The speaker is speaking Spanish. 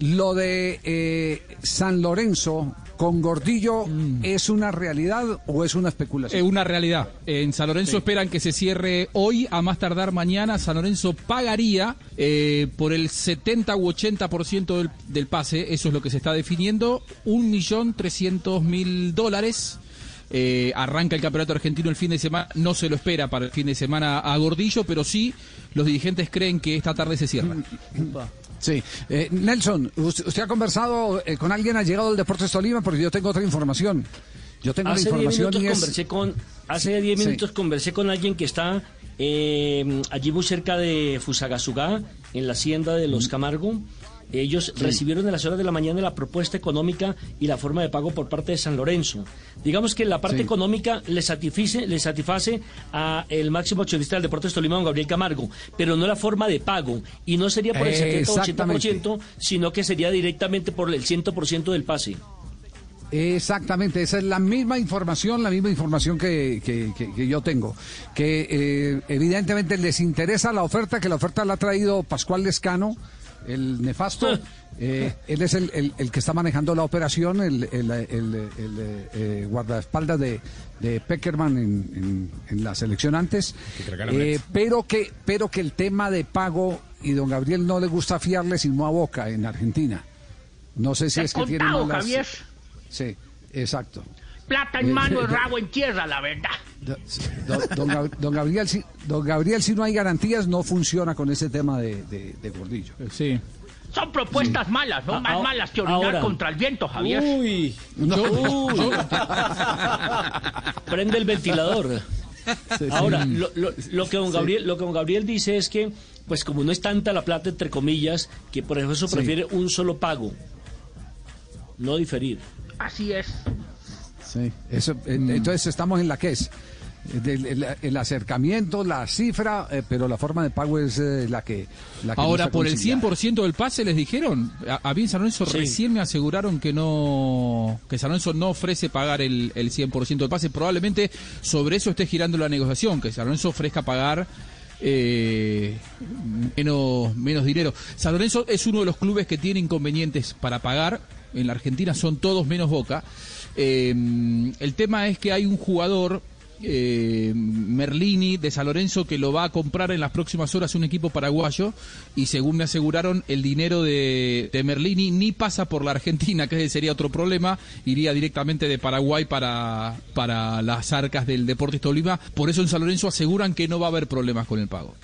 Lo de eh, San Lorenzo con Gordillo es una realidad o es una especulación? Es una realidad. En San Lorenzo esperan que se cierre hoy, a más tardar mañana. San Lorenzo pagaría eh, por el 70 u 80% del, del pase, eso es lo que se está definiendo, un millón trescientos mil dólares. Eh, arranca el campeonato argentino el fin de semana, no se lo espera para el fin de semana a Gordillo, pero sí los dirigentes creen que esta tarde se cierra. Sí. Eh, Nelson, usted, usted ha conversado eh, con alguien, ha llegado del Deportes Tolima, porque yo tengo otra información. Yo tengo la Hace 10 información minutos y es... conversé con hace 10 Sí. minutos conversé con alguien que está eh, allí muy cerca de Fusagasugá, en la hacienda de los Camargo. Ellos recibieron en las horas de la mañana la propuesta económica y la forma de pago por parte de San Lorenzo. Digamos que la parte Sí. económica le satisface, le satisface a el máximo accionista del Deportes Tolima, don Gabriel Camargo, pero no la forma de pago. Y no sería por el 70 o Exactamente. 80%, sino que sería directamente por el 100% del pase. Exactamente, esa es la misma información, la misma información que, que- que- que yo tengo. Que eh, evidentemente les interesa la oferta, que la oferta la ha traído Pascual Lescano, el nefasto. Eh, él es el, el- el que está manejando la operación, el, el- el- el, eh, guardaespaldas de, de Peckerman en, en- en la selección antes. Eh, pero, que, pero que el tema de pago, y don Gabriel no le gusta fiarle sino a Boca en Argentina. No sé si es que tiene Contado, malas- Javier. Sí, exacto. Plata en mano y rabo en tierra, la verdad. Don, don Gab- don Gabriel, si, don Gabriel, si no hay garantías, no funciona con ese tema de, de- de Gordillo. Sí. Son propuestas malas, ¿no? Ah, Más ah, malas que orinar ahora. contra el viento, Javier. Uy, uy. prende el ventilador. Ahora, lo, lo- lo que don Gabriel, lo que don Gabriel dice es que, pues como no es tanta la plata, entre comillas, que por eso Sí. prefiere un solo pago, no diferir. Así es. Sí. Eso, eh, Entonces estamos en la que es. eh, el, el acercamiento, la cifra, eh, pero la forma de pago es eh, la que. La que Ahora, por el conciliada. 100% del pase les dijeron, a, a mí San Lorenzo Sí. recién me aseguraron que no, que San Lorenzo no ofrece pagar el, el 100% del pase. Probablemente sobre eso esté girando la negociación, que San Lorenzo ofrezca pagar eh, menos, menos dinero. San Lorenzo es uno de los clubes que tiene inconvenientes para pagar. En la Argentina son todos menos Boca. Eh, el tema es que hay un jugador eh, Merlini de San Lorenzo que lo va a comprar en las próximas horas un equipo paraguayo y según me aseguraron el dinero de, de Merlini ni pasa por la Argentina que sería otro problema iría directamente de Paraguay para, para las arcas del Deportes Tolima por eso en San Lorenzo aseguran que no va a haber problemas con el pago